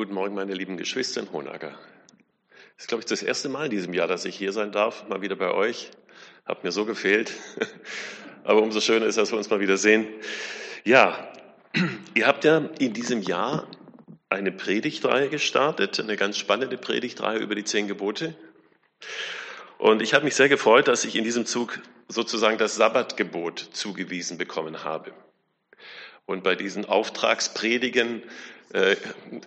Guten Morgen, meine lieben Geschwister in Hohenacker. Das ist, glaube ich, das erste Mal in diesem Jahr, dass ich hier sein darf, mal wieder bei euch. Hat mir so gefehlt. Aber umso schöner ist, dass wir uns mal wieder sehen. Ja, ihr habt ja in diesem Jahr eine Predigtreihe gestartet, eine ganz spannende Predigtreihe über die zehn Gebote. Und ich habe mich sehr gefreut, dass ich in diesem Zug sozusagen das Sabbatgebot zugewiesen bekommen habe. Und bei diesen Auftragspredigen äh,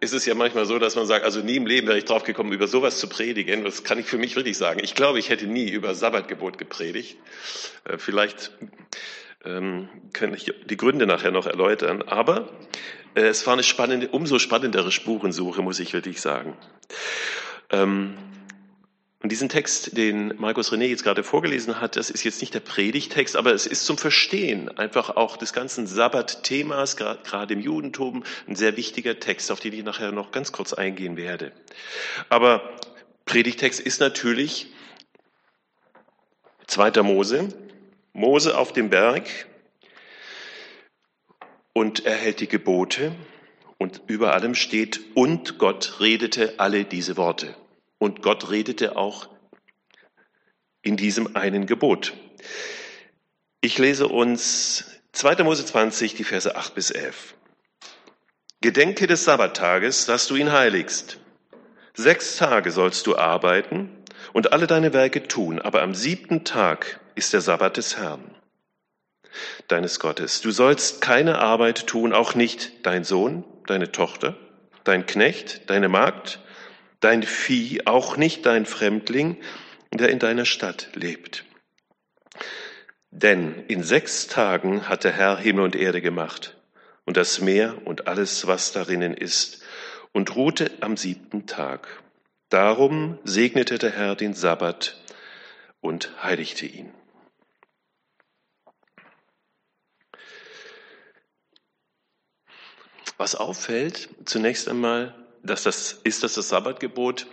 ist es ja manchmal so, dass man sagt, also nie im Leben wäre ich drauf gekommen, über sowas zu predigen. Das kann ich für mich wirklich sagen. Ich glaube, ich hätte nie über Sabbatgebot gepredigt. Äh, vielleicht ähm, kann ich die Gründe nachher noch erläutern. Aber äh, es war eine spannende, umso spannendere Spurensuche, muss ich wirklich sagen. Ähm, und diesen Text, den Markus René jetzt gerade vorgelesen hat, das ist jetzt nicht der Predigtext, aber es ist zum Verstehen einfach auch des ganzen Sabbat-Themas, gerade im Judentum, ein sehr wichtiger Text, auf den ich nachher noch ganz kurz eingehen werde. Aber Predigtext ist natürlich 2. Mose, Mose auf dem Berg und er hält die Gebote und über allem steht, und Gott redete alle diese Worte. Und Gott redete auch in diesem einen Gebot. Ich lese uns 2. Mose 20, die Verse 8 bis 11. Gedenke des Sabbattages, dass du ihn heiligst. Sechs Tage sollst du arbeiten und alle deine Werke tun, aber am siebten Tag ist der Sabbat des Herrn, deines Gottes. Du sollst keine Arbeit tun, auch nicht dein Sohn, deine Tochter, dein Knecht, deine Magd, dein Vieh, auch nicht dein Fremdling, der in deiner Stadt lebt. Denn in sechs Tagen hat der Herr Himmel und Erde gemacht und das Meer und alles, was darinnen ist, und ruhte am siebten Tag. Darum segnete der Herr den Sabbat und heiligte ihn. Was auffällt, zunächst einmal, dass das ist, dass das Sabbatgebot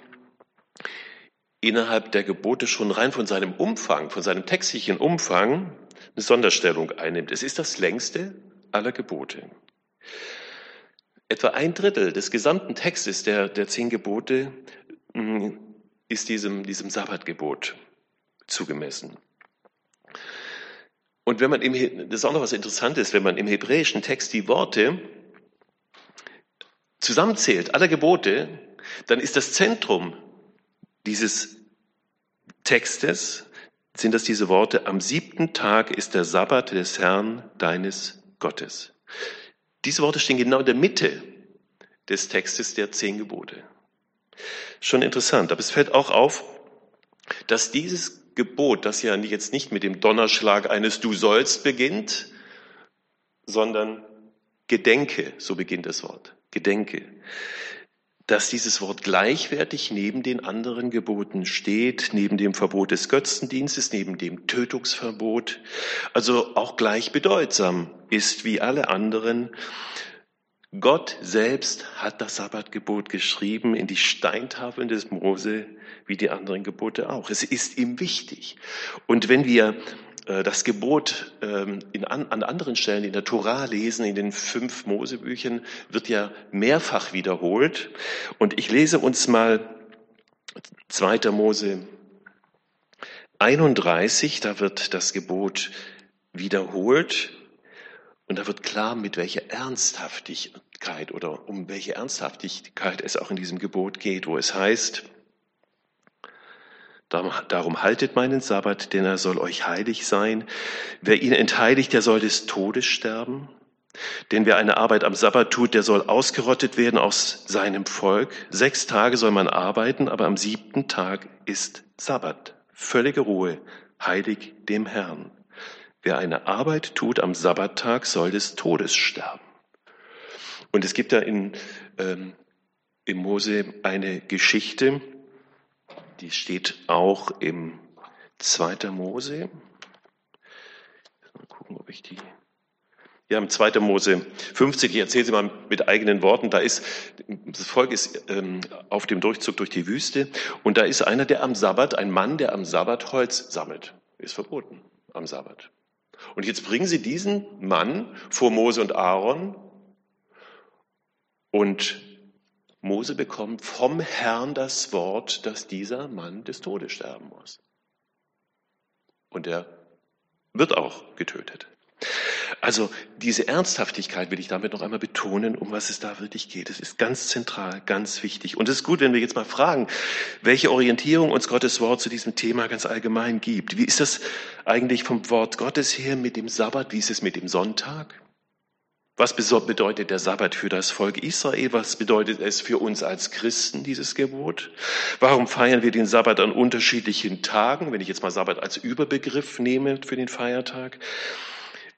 innerhalb der Gebote schon rein von seinem Umfang, von seinem textlichen Umfang eine Sonderstellung einnimmt. Es ist das längste aller Gebote. Etwa ein Drittel des gesamten Textes der, der zehn Gebote mm, ist diesem, diesem Sabbatgebot zugemessen. Und wenn man im, das ist auch noch was Interessantes, wenn man im hebräischen Text die Worte zusammenzählt, aller Gebote, dann ist das Zentrum dieses Textes, sind das diese Worte, am siebten Tag ist der Sabbat des Herrn deines Gottes. Diese Worte stehen genau in der Mitte des Textes der zehn Gebote. Schon interessant, aber es fällt auch auf, dass dieses Gebot, das ja jetzt nicht mit dem Donnerschlag eines Du sollst beginnt, sondern Gedenke, so beginnt das Wort. Gedenke, dass dieses Wort gleichwertig neben den anderen Geboten steht, neben dem Verbot des Götzendienstes, neben dem Tötungsverbot, also auch gleich bedeutsam ist wie alle anderen. Gott selbst hat das Sabbatgebot geschrieben in die Steintafeln des Mose, wie die anderen Gebote auch. Es ist ihm wichtig. Und wenn wir das Gebot ähm, in, an, an anderen Stellen in der Tora lesen, in den fünf Mosebüchern, wird ja mehrfach wiederholt. Und ich lese uns mal 2. Mose 31, da wird das Gebot wiederholt. Und da wird klar, mit welcher Ernsthaftigkeit oder um welche Ernsthaftigkeit es auch in diesem Gebot geht, wo es heißt, Darum haltet meinen Sabbat, denn er soll euch heilig sein. Wer ihn entheiligt, der soll des Todes sterben. Denn wer eine Arbeit am Sabbat tut, der soll ausgerottet werden aus seinem Volk. Sechs Tage soll man arbeiten, aber am siebten Tag ist Sabbat. Völlige Ruhe, heilig dem Herrn. Wer eine Arbeit tut am Sabbattag, soll des Todes sterben. Und es gibt da in, ähm, in Mose eine Geschichte, die steht auch im 2. Mose. Mal gucken, ob ich die. Ja, im 2. Mose 50, ich erzähle sie mal mit eigenen Worten, da ist, das Volk ist ähm, auf dem Durchzug durch die Wüste und da ist einer, der am Sabbat, ein Mann, der am Sabbat Holz sammelt. Ist verboten am Sabbat. Und jetzt bringen sie diesen Mann vor Mose und Aaron und Mose bekommt vom Herrn das Wort, dass dieser Mann des Todes sterben muss. Und er wird auch getötet. Also diese Ernsthaftigkeit will ich damit noch einmal betonen, um was es da wirklich geht. Es ist ganz zentral, ganz wichtig. Und es ist gut, wenn wir jetzt mal fragen, welche Orientierung uns Gottes Wort zu diesem Thema ganz allgemein gibt. Wie ist das eigentlich vom Wort Gottes her mit dem Sabbat? Wie ist es mit dem Sonntag? Was bedeutet der Sabbat für das Volk Israel? Was bedeutet es für uns als Christen, dieses Gebot? Warum feiern wir den Sabbat an unterschiedlichen Tagen, wenn ich jetzt mal Sabbat als Überbegriff nehme für den Feiertag?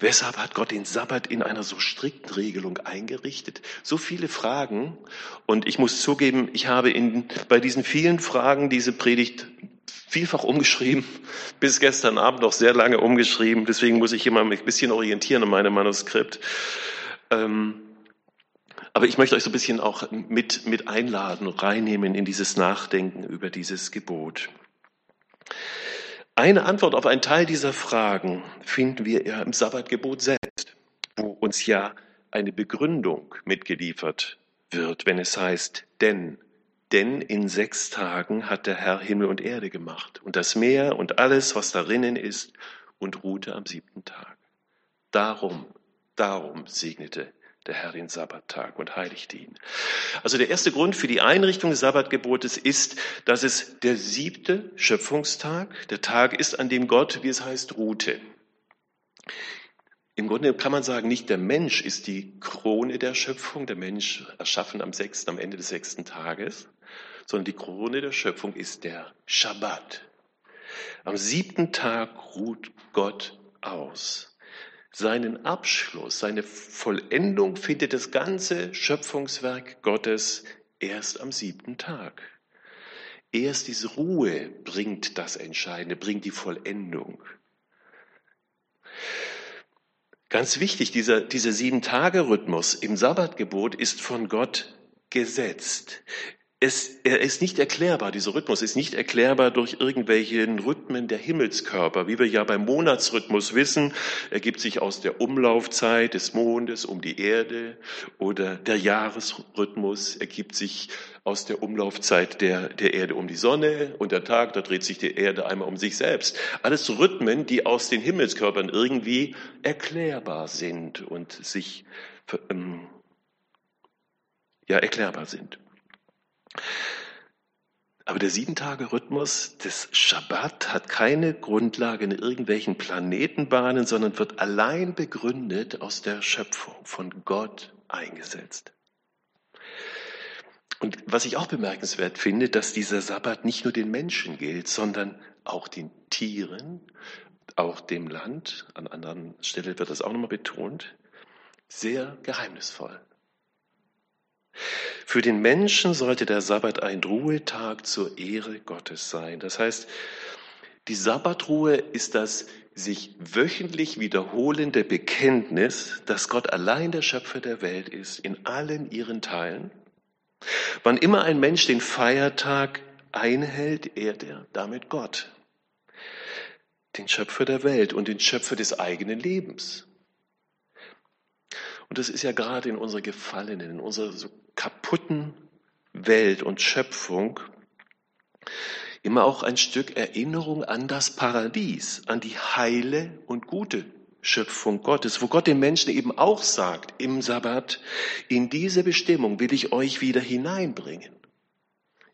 Weshalb hat Gott den Sabbat in einer so strikten Regelung eingerichtet? So viele Fragen. Und ich muss zugeben, ich habe in, bei diesen vielen Fragen diese Predigt vielfach umgeschrieben, bis gestern Abend noch sehr lange umgeschrieben. Deswegen muss ich immer ein bisschen orientieren in meinem Manuskript. Ähm, aber ich möchte euch so ein bisschen auch mit, mit einladen und reinnehmen in dieses Nachdenken über dieses Gebot. Eine Antwort auf einen Teil dieser Fragen finden wir ja im Sabbatgebot selbst, wo uns ja eine Begründung mitgeliefert wird, wenn es heißt, denn, denn in sechs Tagen hat der Herr Himmel und Erde gemacht und das Meer und alles, was darinnen ist, und ruhte am siebten Tag. Darum Darum segnete der Herr den Sabbattag und heiligte ihn. Also der erste Grund für die Einrichtung des Sabbatgebotes ist, dass es der siebte Schöpfungstag, der Tag ist, an dem Gott, wie es heißt, ruhte. Im Grunde kann man sagen, nicht der Mensch ist die Krone der Schöpfung, der Mensch erschaffen am sechsten, am Ende des sechsten Tages, sondern die Krone der Schöpfung ist der Schabbat. Am siebten Tag ruht Gott aus seinen Abschluss, seine Vollendung findet das ganze Schöpfungswerk Gottes erst am siebten Tag. Erst diese Ruhe bringt das Entscheidende, bringt die Vollendung. Ganz wichtig, dieser, dieser Sieben-Tage-Rhythmus im Sabbatgebot ist von Gott gesetzt es, er ist nicht erklärbar, dieser Rhythmus ist nicht erklärbar durch irgendwelche Rhythmen der Himmelskörper. Wie wir ja beim Monatsrhythmus wissen, ergibt sich aus der Umlaufzeit des Mondes um die Erde oder der Jahresrhythmus ergibt sich aus der Umlaufzeit der, der Erde um die Sonne und der Tag, da dreht sich die Erde einmal um sich selbst. Alles Rhythmen, die aus den Himmelskörpern irgendwie erklärbar sind und sich ähm, ja erklärbar sind. Aber der Sieben-Tage-Rhythmus des Schabbat hat keine Grundlage in irgendwelchen Planetenbahnen, sondern wird allein begründet aus der Schöpfung, von Gott eingesetzt. Und was ich auch bemerkenswert finde, dass dieser Sabbat nicht nur den Menschen gilt, sondern auch den Tieren, auch dem Land. An anderen Stellen wird das auch nochmal betont. Sehr geheimnisvoll. Für den Menschen sollte der Sabbat ein Ruhetag zur Ehre Gottes sein. Das heißt, die Sabbatruhe ist das sich wöchentlich wiederholende Bekenntnis, dass Gott allein der Schöpfer der Welt ist, in allen ihren Teilen. Wann immer ein Mensch den Feiertag einhält, ehrt er damit Gott, den Schöpfer der Welt und den Schöpfer des eigenen Lebens. Und das ist ja gerade in unserer gefallenen, in unserer so kaputten Welt und Schöpfung immer auch ein Stück Erinnerung an das Paradies, an die heile und gute Schöpfung Gottes, wo Gott den Menschen eben auch sagt im Sabbat, in diese Bestimmung will ich euch wieder hineinbringen.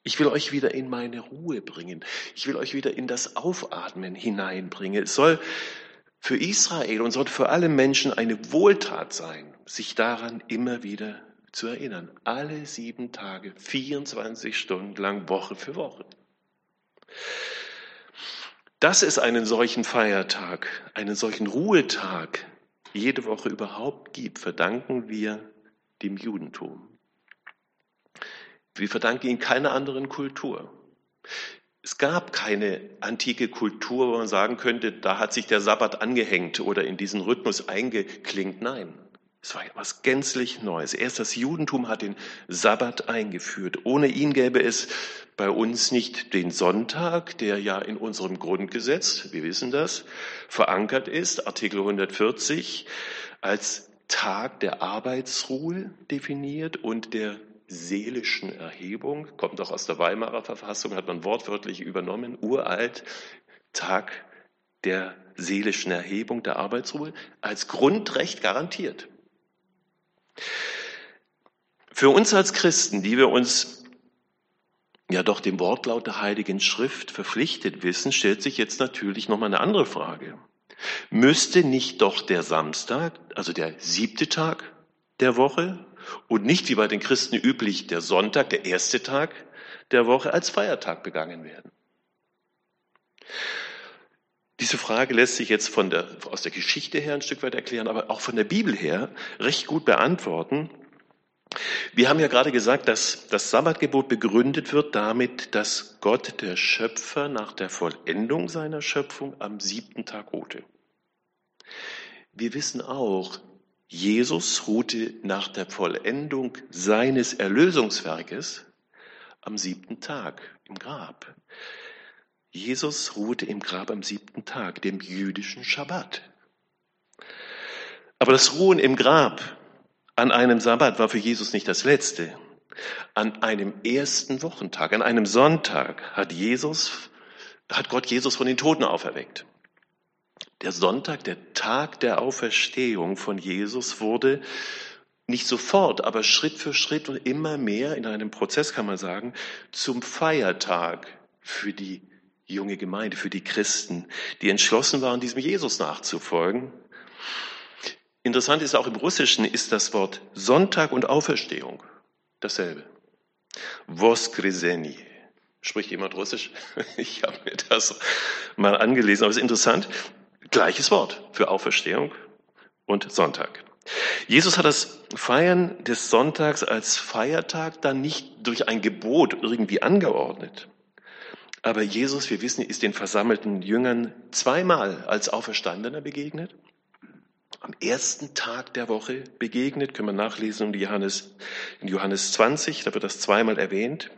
Ich will euch wieder in meine Ruhe bringen. Ich will euch wieder in das Aufatmen hineinbringen. Es soll für Israel und sollte für alle Menschen eine Wohltat sein, sich daran immer wieder zu erinnern. Alle sieben Tage, 24 Stunden lang, Woche für Woche. Dass es einen solchen Feiertag, einen solchen Ruhetag jede Woche überhaupt gibt, verdanken wir dem Judentum. Wir verdanken ihn keiner anderen Kultur. Es gab keine antike Kultur, wo man sagen könnte, da hat sich der Sabbat angehängt oder in diesen Rhythmus eingeklingt. Nein, es war etwas gänzlich Neues. Erst das Judentum hat den Sabbat eingeführt. Ohne ihn gäbe es bei uns nicht den Sonntag, der ja in unserem Grundgesetz, wir wissen das, verankert ist, Artikel 140, als Tag der Arbeitsruhe definiert und der seelischen Erhebung, kommt auch aus der Weimarer Verfassung, hat man wortwörtlich übernommen, uralt, Tag der seelischen Erhebung, der Arbeitsruhe, als Grundrecht garantiert. Für uns als Christen, die wir uns ja doch dem Wortlaut der Heiligen Schrift verpflichtet wissen, stellt sich jetzt natürlich nochmal eine andere Frage. Müsste nicht doch der Samstag, also der siebte Tag der Woche und nicht wie bei den Christen üblich der Sonntag, der erste Tag der Woche, als Feiertag begangen werden? Diese Frage lässt sich jetzt von der, aus der Geschichte her ein Stück weit erklären, aber auch von der Bibel her recht gut beantworten. Wir haben ja gerade gesagt, dass das Sabbatgebot begründet wird damit, dass Gott, der Schöpfer, nach der Vollendung seiner Schöpfung am siebten Tag ruhte. Wir wissen auch, Jesus ruhte nach der Vollendung seines Erlösungswerkes am siebten Tag im Grab. Jesus ruhte im Grab am siebten Tag, dem jüdischen Schabbat. Aber das Ruhen im Grab an einem Sabbat war für Jesus nicht das letzte. An einem ersten Wochentag, an einem Sonntag hat Jesus, hat Gott Jesus von den Toten auferweckt. Der Sonntag, der Tag der Auferstehung von Jesus wurde nicht sofort, aber Schritt für Schritt und immer mehr in einem Prozess kann man sagen, zum Feiertag für die junge Gemeinde, für die Christen, die entschlossen waren, diesem Jesus nachzufolgen Interessant ist auch im Russischen ist das Wort Sonntag und Auferstehung dasselbe. Voskreseni. Spricht jemand Russisch? Ich habe mir das mal angelesen, aber es ist interessant. Gleiches Wort für Auferstehung und Sonntag. Jesus hat das Feiern des Sonntags als Feiertag dann nicht durch ein Gebot irgendwie angeordnet. Aber Jesus, wir wissen, ist den versammelten Jüngern zweimal als Auferstandener begegnet am ersten Tag der Woche begegnet, können wir nachlesen in Johannes, in Johannes 20, da wird das zweimal erwähnt.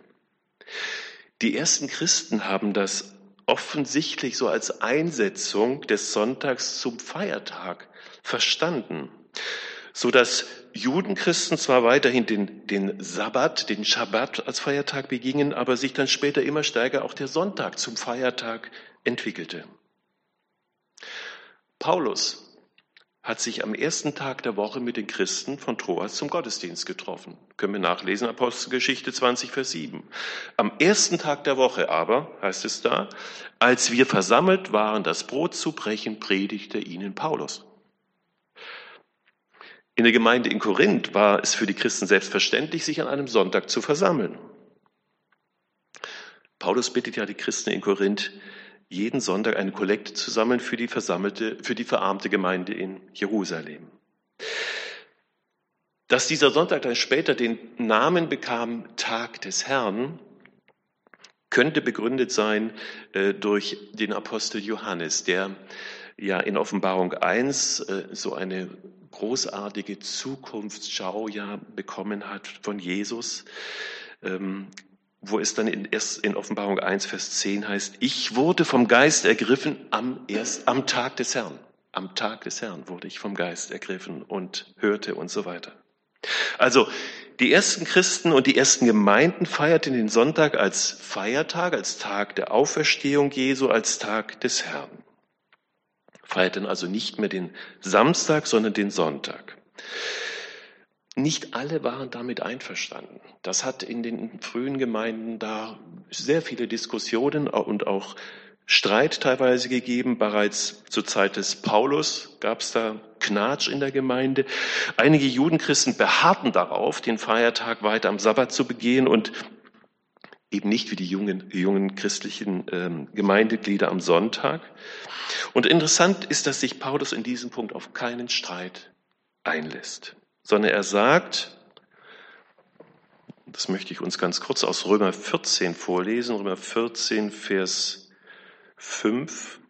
Die ersten Christen haben das offensichtlich so als Einsetzung des Sonntags zum Feiertag verstanden, so dass Judenchristen zwar weiterhin den, den Sabbat, den Schabbat als Feiertag begingen, aber sich dann später immer stärker auch der Sonntag zum Feiertag entwickelte. Paulus hat sich am ersten Tag der Woche mit den Christen von Troas zum Gottesdienst getroffen. Können wir nachlesen, Apostelgeschichte 20, Vers 7. Am ersten Tag der Woche aber, heißt es da, als wir versammelt waren, das Brot zu brechen, predigte ihnen Paulus. In der Gemeinde in Korinth war es für die Christen selbstverständlich, sich an einem Sonntag zu versammeln. Paulus bittet ja die Christen in Korinth, jeden Sonntag eine Kollekte zu sammeln für die versammelte, für die verarmte Gemeinde in Jerusalem. Dass dieser Sonntag dann später den Namen bekam Tag des Herrn, könnte begründet sein äh, durch den Apostel Johannes, der ja in Offenbarung 1 äh, so eine großartige Zukunftsschau ja bekommen hat von Jesus. Ähm, wo es dann in, erst in Offenbarung 1, Vers 10 heißt, ich wurde vom Geist ergriffen am, erst, am Tag des Herrn. Am Tag des Herrn wurde ich vom Geist ergriffen und hörte und so weiter. Also die ersten Christen und die ersten Gemeinden feierten den Sonntag als Feiertag, als Tag der Auferstehung Jesu, als Tag des Herrn. Feierten also nicht mehr den Samstag, sondern den Sonntag. Nicht alle waren damit einverstanden. Das hat in den frühen Gemeinden da sehr viele Diskussionen und auch Streit teilweise gegeben. Bereits zur Zeit des Paulus gab es da Knatsch in der Gemeinde. Einige Judenchristen beharrten darauf, den Feiertag weiter am Sabbat zu begehen und eben nicht wie die jungen, jungen christlichen ähm, Gemeindeglieder am Sonntag. Und interessant ist, dass sich Paulus in diesem Punkt auf keinen Streit einlässt sondern er sagt, das möchte ich uns ganz kurz aus Römer 14 vorlesen, Römer 14, Vers 5.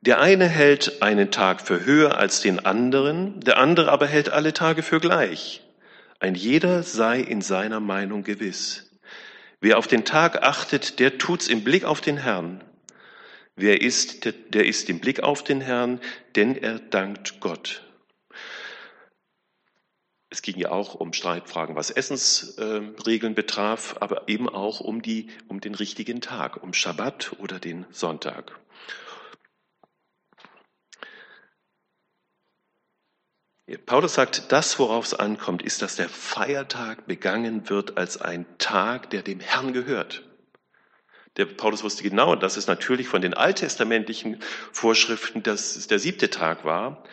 Der eine hält einen Tag für höher als den anderen, der andere aber hält alle Tage für gleich. Ein jeder sei in seiner Meinung gewiss. Wer auf den Tag achtet, der tut's im Blick auf den Herrn. Wer ist, der, der ist im Blick auf den Herrn, denn er dankt Gott. Es ging ja auch um Streitfragen, was Essensregeln betraf, aber eben auch um, die, um den richtigen Tag, um Schabbat oder den Sonntag. Paulus sagt, das, worauf es ankommt, ist, dass der Feiertag begangen wird als ein Tag, der dem Herrn gehört. Der Paulus wusste genau, dass es natürlich von den alttestamentlichen Vorschriften dass der siebte Tag war.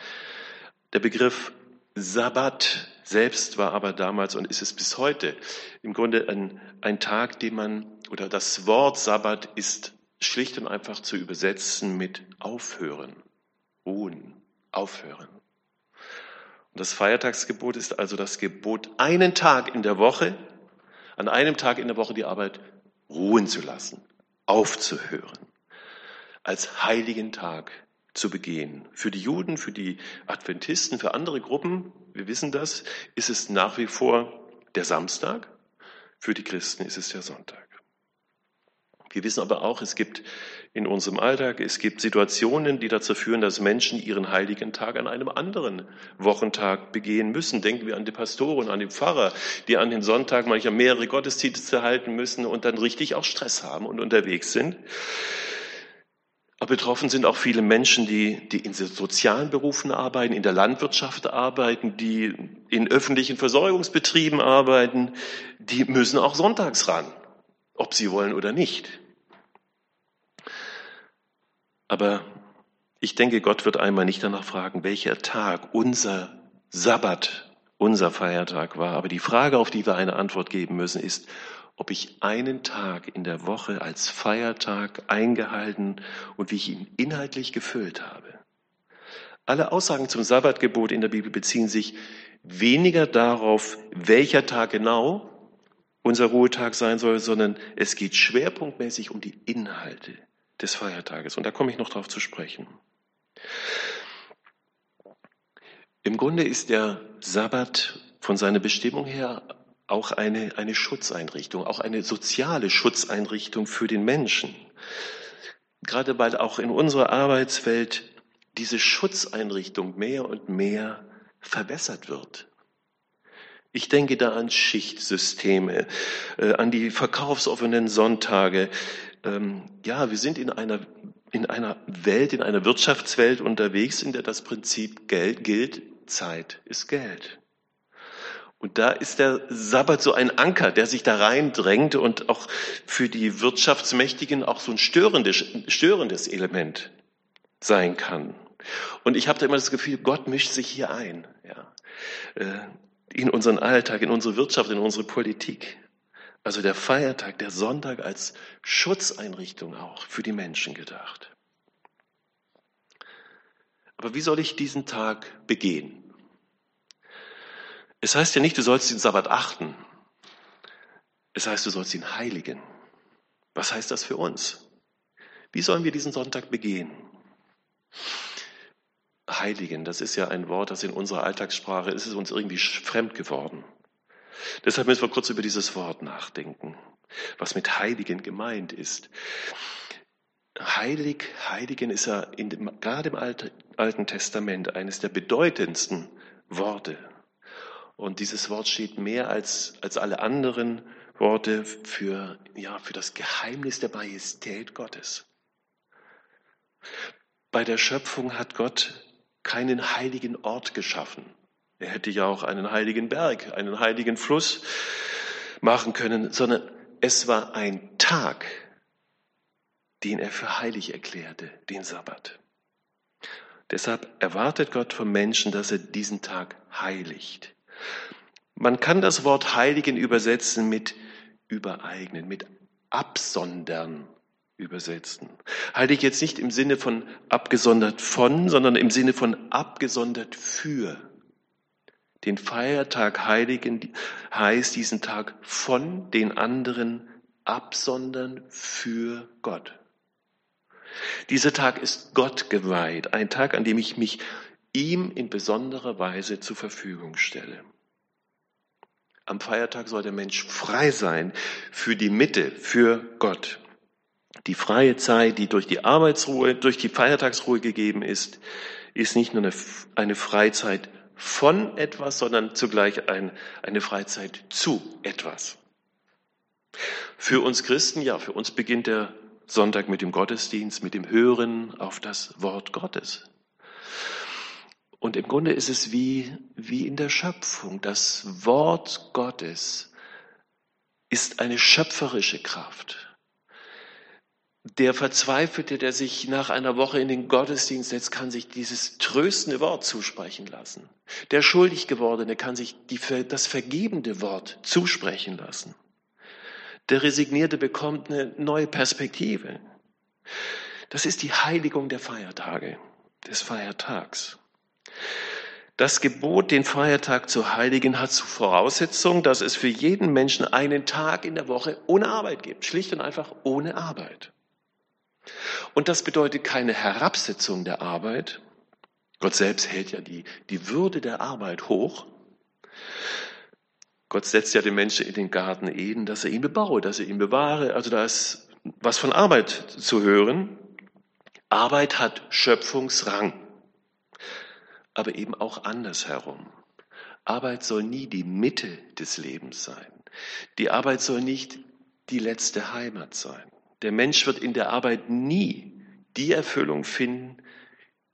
Der Begriff Sabbat selbst war aber damals und ist es bis heute im Grunde ein, ein Tag, den man, oder das Wort Sabbat ist schlicht und einfach zu übersetzen mit aufhören, ruhen, aufhören. Und das Feiertagsgebot ist also das Gebot, einen Tag in der Woche, an einem Tag in der Woche die Arbeit ruhen zu lassen, aufzuhören, als heiligen Tag zu begehen. Für die Juden, für die Adventisten, für andere Gruppen, wir wissen das, ist es nach wie vor der Samstag. Für die Christen ist es der Sonntag. Wir wissen aber auch, es gibt in unserem Alltag, es gibt Situationen, die dazu führen, dass Menschen ihren heiligen Tag an einem anderen Wochentag begehen müssen. Denken wir an die Pastoren, an die Pfarrer, die an den Sonntag manchmal mehrere Gottesdienste halten müssen und dann richtig auch Stress haben und unterwegs sind. Aber betroffen sind auch viele Menschen, die, die in sozialen Berufen arbeiten, in der Landwirtschaft arbeiten, die in öffentlichen Versorgungsbetrieben arbeiten. Die müssen auch sonntags ran, ob sie wollen oder nicht. Aber ich denke, Gott wird einmal nicht danach fragen, welcher Tag unser Sabbat, unser Feiertag war. Aber die Frage, auf die wir eine Antwort geben müssen, ist, ob ich einen Tag in der Woche als Feiertag eingehalten und wie ich ihn inhaltlich gefüllt habe. Alle Aussagen zum Sabbatgebot in der Bibel beziehen sich weniger darauf, welcher Tag genau unser Ruhetag sein soll, sondern es geht schwerpunktmäßig um die Inhalte des Feiertages. Und da komme ich noch darauf zu sprechen. Im Grunde ist der Sabbat von seiner Bestimmung her auch eine, eine Schutzeinrichtung, auch eine soziale Schutzeinrichtung für den Menschen. Gerade weil auch in unserer Arbeitswelt diese Schutzeinrichtung mehr und mehr verbessert wird. Ich denke da an Schichtsysteme, äh, an die verkaufsoffenen Sonntage. Ähm, ja, wir sind in einer, in einer Welt, in einer Wirtschaftswelt unterwegs, in der das Prinzip Geld gilt. Zeit ist Geld. Und da ist der Sabbat so ein Anker, der sich da reindrängt und auch für die Wirtschaftsmächtigen auch so ein störendes, störendes Element sein kann. Und ich habe da immer das Gefühl, Gott mischt sich hier ein, ja, äh, in unseren Alltag, in unsere Wirtschaft, in unsere Politik. Also der Feiertag, der Sonntag als Schutzeinrichtung auch für die Menschen gedacht. Aber wie soll ich diesen Tag begehen? Es heißt ja nicht, du sollst den Sabbat achten. Es heißt, du sollst ihn heiligen. Was heißt das für uns? Wie sollen wir diesen Sonntag begehen? Heiligen, das ist ja ein Wort, das in unserer Alltagssprache ist es uns irgendwie fremd geworden. Deshalb müssen wir kurz über dieses Wort nachdenken, was mit Heiligen gemeint ist. Heilig, Heiligen ist ja dem, gerade im Alten Testament eines der bedeutendsten Worte. Und dieses Wort steht mehr als, als alle anderen Worte für, ja, für das Geheimnis der Majestät Gottes. Bei der Schöpfung hat Gott keinen heiligen Ort geschaffen. Er hätte ja auch einen heiligen Berg, einen heiligen Fluss machen können, sondern es war ein Tag, den er für heilig erklärte, den Sabbat. Deshalb erwartet Gott vom Menschen, dass er diesen Tag heiligt. Man kann das Wort heiligen übersetzen mit übereignen, mit absondern übersetzen. Heilig jetzt nicht im Sinne von abgesondert von, sondern im Sinne von abgesondert für. Den Feiertag heiligen heißt diesen Tag von den anderen absondern für Gott. Dieser Tag ist Gott geweiht, ein Tag, an dem ich mich ihm in besonderer Weise zur Verfügung stelle. Am Feiertag soll der Mensch frei sein für die Mitte, für Gott. Die freie Zeit, die durch die Arbeitsruhe, durch die Feiertagsruhe gegeben ist, ist nicht nur eine, eine Freizeit von etwas, sondern zugleich ein, eine Freizeit zu etwas. Für uns Christen, ja, für uns beginnt der Sonntag mit dem Gottesdienst, mit dem Hören auf das Wort Gottes. Und im Grunde ist es wie, wie in der Schöpfung. Das Wort Gottes ist eine schöpferische Kraft. Der Verzweifelte, der sich nach einer Woche in den Gottesdienst setzt, kann sich dieses tröstende Wort zusprechen lassen. Der schuldig gewordene kann sich die, das vergebende Wort zusprechen lassen. Der Resignierte bekommt eine neue Perspektive. Das ist die Heiligung der Feiertage, des Feiertags. Das Gebot, den Feiertag zu heiligen, hat zur Voraussetzung, dass es für jeden Menschen einen Tag in der Woche ohne Arbeit gibt. Schlicht und einfach ohne Arbeit. Und das bedeutet keine Herabsetzung der Arbeit. Gott selbst hält ja die, die Würde der Arbeit hoch. Gott setzt ja den Menschen in den Garten Eden, dass er ihn bebaue, dass er ihn bewahre. Also da ist was von Arbeit zu hören. Arbeit hat Schöpfungsrang, aber eben auch andersherum. Arbeit soll nie die Mitte des Lebens sein. Die Arbeit soll nicht die letzte Heimat sein. Der Mensch wird in der Arbeit nie die Erfüllung finden,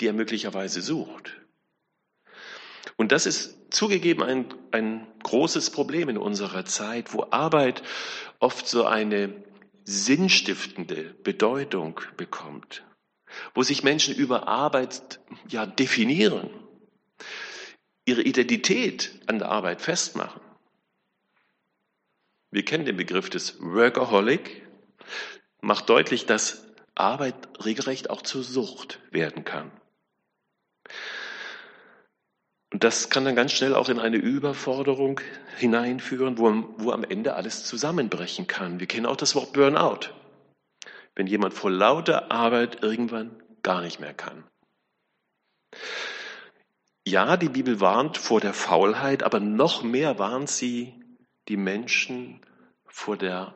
die er möglicherweise sucht. Und das ist zugegeben ein, ein großes Problem in unserer Zeit, wo Arbeit oft so eine sinnstiftende Bedeutung bekommt, wo sich Menschen über Arbeit ja definieren, ihre Identität an der Arbeit festmachen. Wir kennen den Begriff des Workaholic, macht deutlich, dass Arbeit regelrecht auch zur Sucht werden kann. Und das kann dann ganz schnell auch in eine Überforderung hineinführen, wo, wo am Ende alles zusammenbrechen kann. Wir kennen auch das Wort Burnout. Wenn jemand vor lauter Arbeit irgendwann gar nicht mehr kann. Ja, die Bibel warnt vor der Faulheit, aber noch mehr warnt sie die Menschen vor der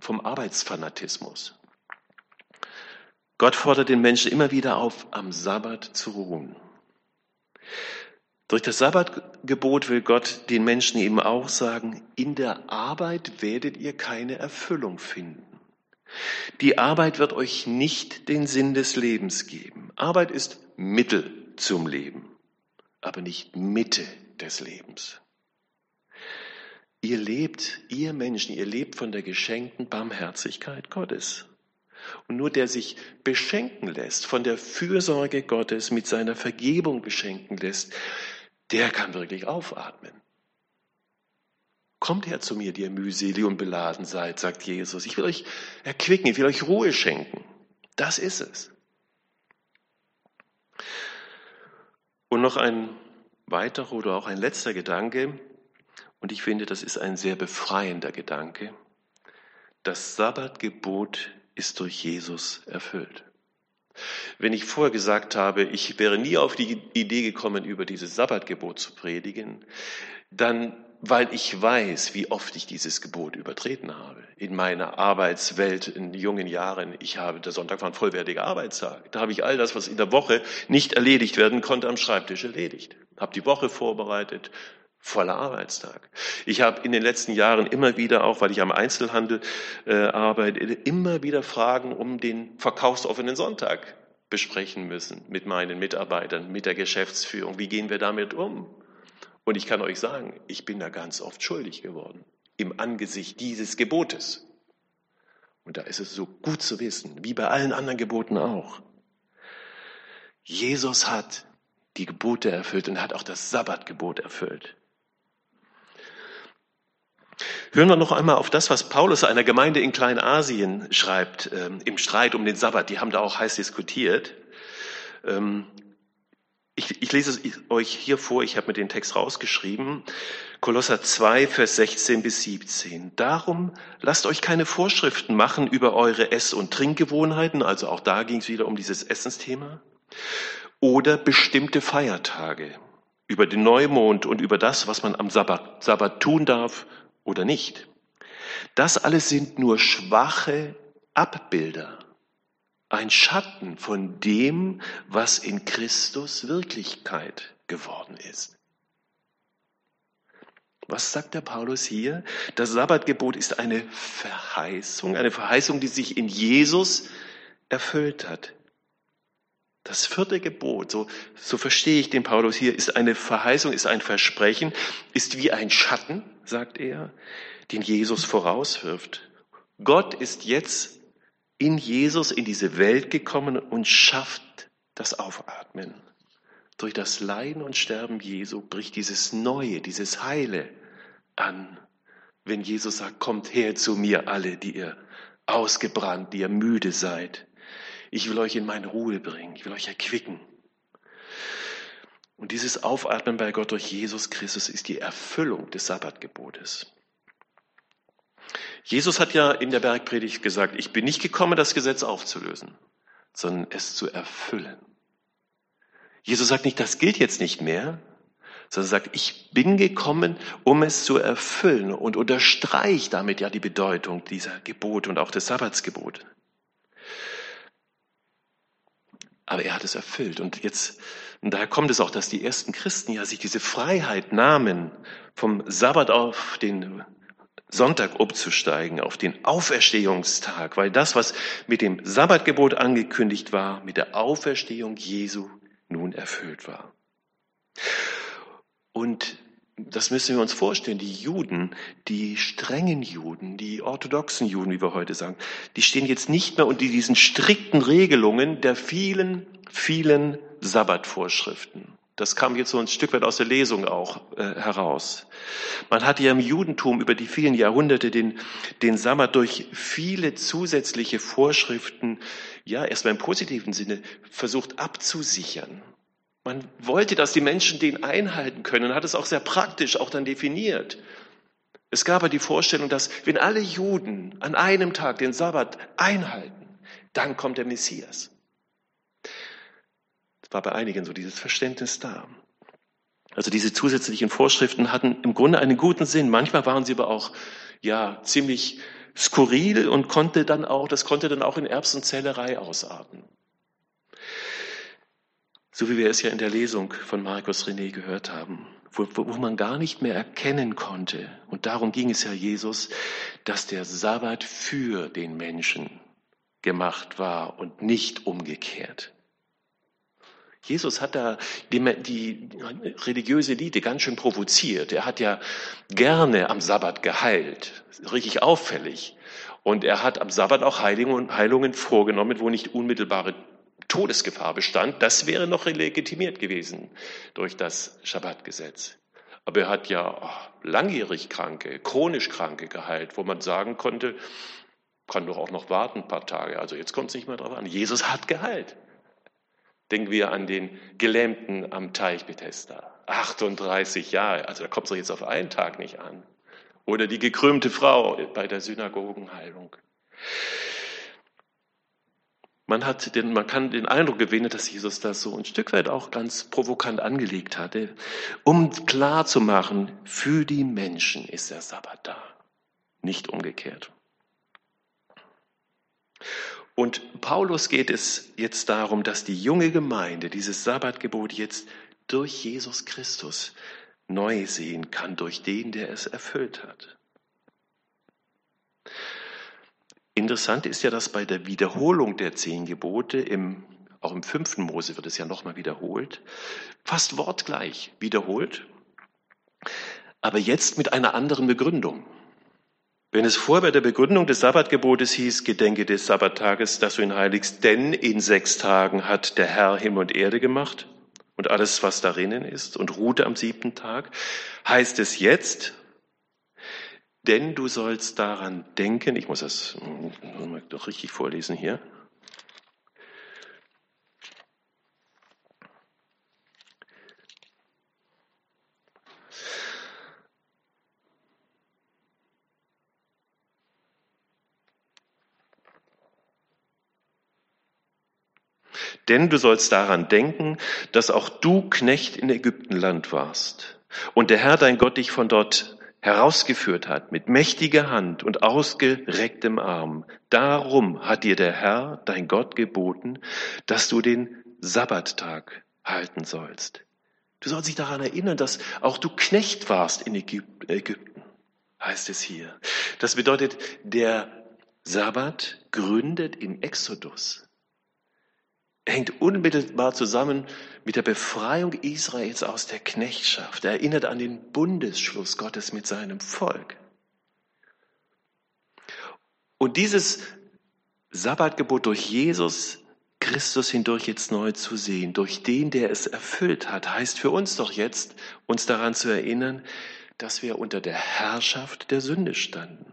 vom Arbeitsfanatismus. Gott fordert den Menschen immer wieder auf, am Sabbat zu ruhen. Durch das Sabbatgebot will Gott den Menschen eben auch sagen, in der Arbeit werdet ihr keine Erfüllung finden. Die Arbeit wird euch nicht den Sinn des Lebens geben. Arbeit ist Mittel zum Leben, aber nicht Mitte des Lebens. Ihr lebt, ihr Menschen, ihr lebt von der geschenkten Barmherzigkeit Gottes. Und nur der sich beschenken lässt, von der Fürsorge Gottes mit seiner Vergebung beschenken lässt, der kann wirklich aufatmen. Kommt her zu mir, die ihr mühselig und beladen seid, sagt Jesus. Ich will euch erquicken, ich will euch Ruhe schenken. Das ist es. Und noch ein weiterer oder auch ein letzter Gedanke. Und ich finde, das ist ein sehr befreiender Gedanke. Das Sabbatgebot ist durch Jesus erfüllt. Wenn ich vorher gesagt habe, ich wäre nie auf die Idee gekommen, über dieses Sabbatgebot zu predigen, dann weil ich weiß, wie oft ich dieses Gebot übertreten habe. In meiner Arbeitswelt in jungen Jahren, ich habe, der Sonntag war ein vollwertiger Arbeitstag. Da habe ich all das, was in der Woche nicht erledigt werden konnte, am Schreibtisch erledigt. Habe die Woche vorbereitet, voller Arbeitstag. Ich habe in den letzten Jahren immer wieder, auch weil ich am Einzelhandel äh, arbeite, immer wieder Fragen um den verkaufsoffenen Sonntag besprechen müssen mit meinen Mitarbeitern, mit der Geschäftsführung. Wie gehen wir damit um? Und ich kann euch sagen, ich bin da ganz oft schuldig geworden im Angesicht dieses Gebotes. Und da ist es so gut zu wissen, wie bei allen anderen Geboten auch. Jesus hat die Gebote erfüllt und hat auch das Sabbatgebot erfüllt. Hören wir noch einmal auf das, was Paulus einer Gemeinde in Kleinasien schreibt, ähm, im Streit um den Sabbat. Die haben da auch heiß diskutiert. Ähm, ich, ich lese es euch hier vor, ich habe mir den Text rausgeschrieben. Kolosser 2, Vers 16 bis 17. Darum lasst euch keine Vorschriften machen über eure Ess- und Trinkgewohnheiten, also auch da ging es wieder um dieses Essensthema, oder bestimmte Feiertage, über den Neumond und über das, was man am Sabbat, Sabbat tun darf oder nicht. Das alles sind nur schwache Abbilder, ein Schatten von dem, was in Christus Wirklichkeit geworden ist. Was sagt der Paulus hier? Das Sabbatgebot ist eine Verheißung, eine Verheißung, die sich in Jesus erfüllt hat. Das vierte Gebot, so, so verstehe ich den Paulus hier, ist eine Verheißung, ist ein Versprechen, ist wie ein Schatten, sagt er, den Jesus vorauswirft. Gott ist jetzt in Jesus in diese Welt gekommen und schafft das Aufatmen. Durch das Leiden und Sterben Jesu bricht dieses Neue, dieses Heile an. Wenn Jesus sagt, kommt her zu mir alle, die ihr ausgebrannt, die ihr müde seid. Ich will euch in meine Ruhe bringen. Ich will euch erquicken. Und dieses Aufatmen bei Gott durch Jesus Christus ist die Erfüllung des Sabbatgebotes. Jesus hat ja in der Bergpredigt gesagt, ich bin nicht gekommen, das Gesetz aufzulösen, sondern es zu erfüllen. Jesus sagt nicht, das gilt jetzt nicht mehr, sondern sagt, ich bin gekommen, um es zu erfüllen und unterstreicht damit ja die Bedeutung dieser Gebote und auch des Sabbatsgebotes. Aber er hat es erfüllt. Und jetzt, und daher kommt es auch, dass die ersten Christen ja sich diese Freiheit nahmen, vom Sabbat auf den Sonntag umzusteigen, auf den Auferstehungstag, weil das, was mit dem Sabbatgebot angekündigt war, mit der Auferstehung Jesu nun erfüllt war. Und das müssen wir uns vorstellen, die Juden, die strengen Juden, die orthodoxen Juden, wie wir heute sagen, die stehen jetzt nicht mehr unter diesen strikten Regelungen der vielen, vielen Sabbatvorschriften. Das kam jetzt so ein Stück weit aus der Lesung auch äh, heraus. Man hat ja im Judentum über die vielen Jahrhunderte den, den Sabbat durch viele zusätzliche Vorschriften, ja, erstmal im positiven Sinne, versucht abzusichern. Man wollte, dass die Menschen den einhalten können und hat es auch sehr praktisch auch dann definiert. Es gab aber die Vorstellung, dass wenn alle Juden an einem Tag den Sabbat einhalten, dann kommt der Messias. Es war bei einigen so dieses Verständnis da. Also diese zusätzlichen Vorschriften hatten im Grunde einen guten Sinn. Manchmal waren sie aber auch ja ziemlich skurril und konnte dann auch, das konnte dann auch in Erbsenzählerei ausarten. So wie wir es ja in der Lesung von Markus René gehört haben, wo, wo man gar nicht mehr erkennen konnte. Und darum ging es ja Jesus, dass der Sabbat für den Menschen gemacht war und nicht umgekehrt. Jesus hat da die, die, religiöse Elite ganz schön provoziert. Er hat ja gerne am Sabbat geheilt, richtig auffällig. Und er hat am Sabbat auch Heilungen, Heilungen vorgenommen, wo nicht unmittelbare Todesgefahr bestand, das wäre noch legitimiert gewesen durch das Schabbatgesetz. Aber er hat ja oh, langjährig Kranke, chronisch Kranke geheilt, wo man sagen konnte, kann doch auch noch warten ein paar Tage. Also jetzt kommt es nicht mehr drauf an. Jesus hat geheilt. Denken wir an den Gelähmten am Teich Bethesda. 38 Jahre, also da kommt es doch jetzt auf einen Tag nicht an. Oder die gekrümmte Frau bei der Synagogenheilung. Man, hat den, man kann den Eindruck gewinnen, dass Jesus das so ein Stück weit auch ganz provokant angelegt hatte, um klar zu machen, für die Menschen ist der Sabbat da, nicht umgekehrt. Und Paulus geht es jetzt darum, dass die junge Gemeinde dieses Sabbatgebot jetzt durch Jesus Christus neu sehen kann, durch den, der es erfüllt hat. Interessant ist ja, dass bei der Wiederholung der zehn Gebote, im, auch im fünften Mose wird es ja nochmal wiederholt, fast wortgleich wiederholt, aber jetzt mit einer anderen Begründung. Wenn es vor bei der Begründung des Sabbatgebotes hieß, gedenke des Sabbattages, dass du ihn heiligst, denn in sechs Tagen hat der Herr Himmel und Erde gemacht und alles, was darinnen ist, und ruhte am siebten Tag, heißt es jetzt, denn du sollst daran denken, ich muss das doch richtig vorlesen hier. Denn du sollst daran denken, dass auch du Knecht in Ägyptenland warst und der Herr dein Gott dich von dort herausgeführt hat mit mächtiger Hand und ausgerecktem Arm. Darum hat dir der Herr, dein Gott, geboten, dass du den Sabbattag halten sollst. Du sollst dich daran erinnern, dass auch du Knecht warst in Ägypten, heißt es hier. Das bedeutet, der Sabbat gründet im Exodus. Hängt unmittelbar zusammen mit der Befreiung Israels aus der Knechtschaft. Er erinnert an den Bundesschluss Gottes mit seinem Volk. Und dieses Sabbatgebot durch Jesus Christus hindurch jetzt neu zu sehen, durch den, der es erfüllt hat, heißt für uns doch jetzt, uns daran zu erinnern, dass wir unter der Herrschaft der Sünde standen.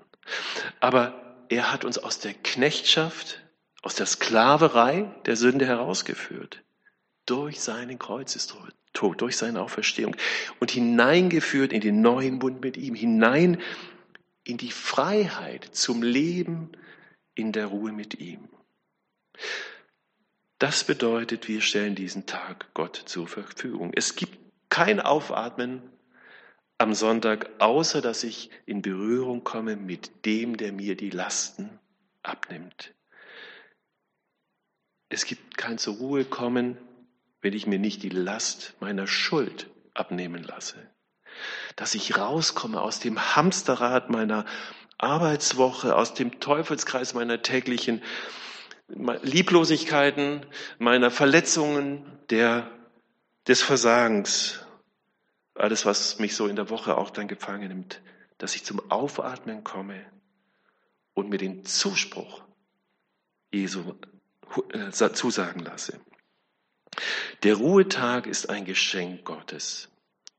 Aber er hat uns aus der Knechtschaft, aus der Sklaverei der Sünde herausgeführt, durch seinen Kreuzestod, durch seine Auferstehung und hineingeführt in den neuen Bund mit ihm, hinein in die Freiheit zum Leben in der Ruhe mit ihm. Das bedeutet, wir stellen diesen Tag Gott zur Verfügung. Es gibt kein Aufatmen am Sonntag, außer dass ich in Berührung komme mit dem, der mir die Lasten abnimmt. Es gibt kein zur Ruhe kommen, wenn ich mir nicht die Last meiner Schuld abnehmen lasse. Dass ich rauskomme aus dem Hamsterrad meiner Arbeitswoche, aus dem Teufelskreis meiner täglichen Lieblosigkeiten, meiner Verletzungen, der, des Versagens, alles, was mich so in der Woche auch dann gefangen nimmt, dass ich zum Aufatmen komme und mir den Zuspruch Jesu zusagen lasse. Der Ruhetag ist ein Geschenk Gottes.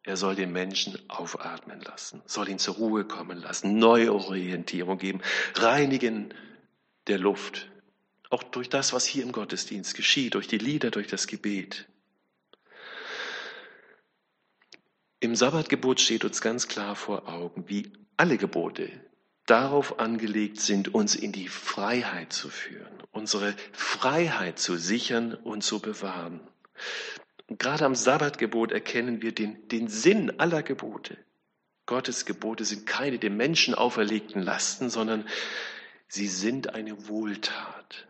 Er soll den Menschen aufatmen lassen, soll ihn zur Ruhe kommen lassen, neue Orientierung geben, reinigen der Luft. Auch durch das, was hier im Gottesdienst geschieht, durch die Lieder, durch das Gebet. Im Sabbatgebot steht uns ganz klar vor Augen, wie alle Gebote darauf angelegt sind, uns in die Freiheit zu führen, unsere Freiheit zu sichern und zu bewahren. Gerade am Sabbatgebot erkennen wir den, den Sinn aller Gebote. Gottes Gebote sind keine dem Menschen auferlegten Lasten, sondern sie sind eine Wohltat.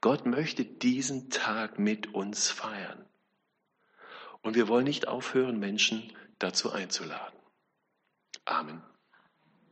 Gott möchte diesen Tag mit uns feiern. Und wir wollen nicht aufhören, Menschen dazu einzuladen. Amen.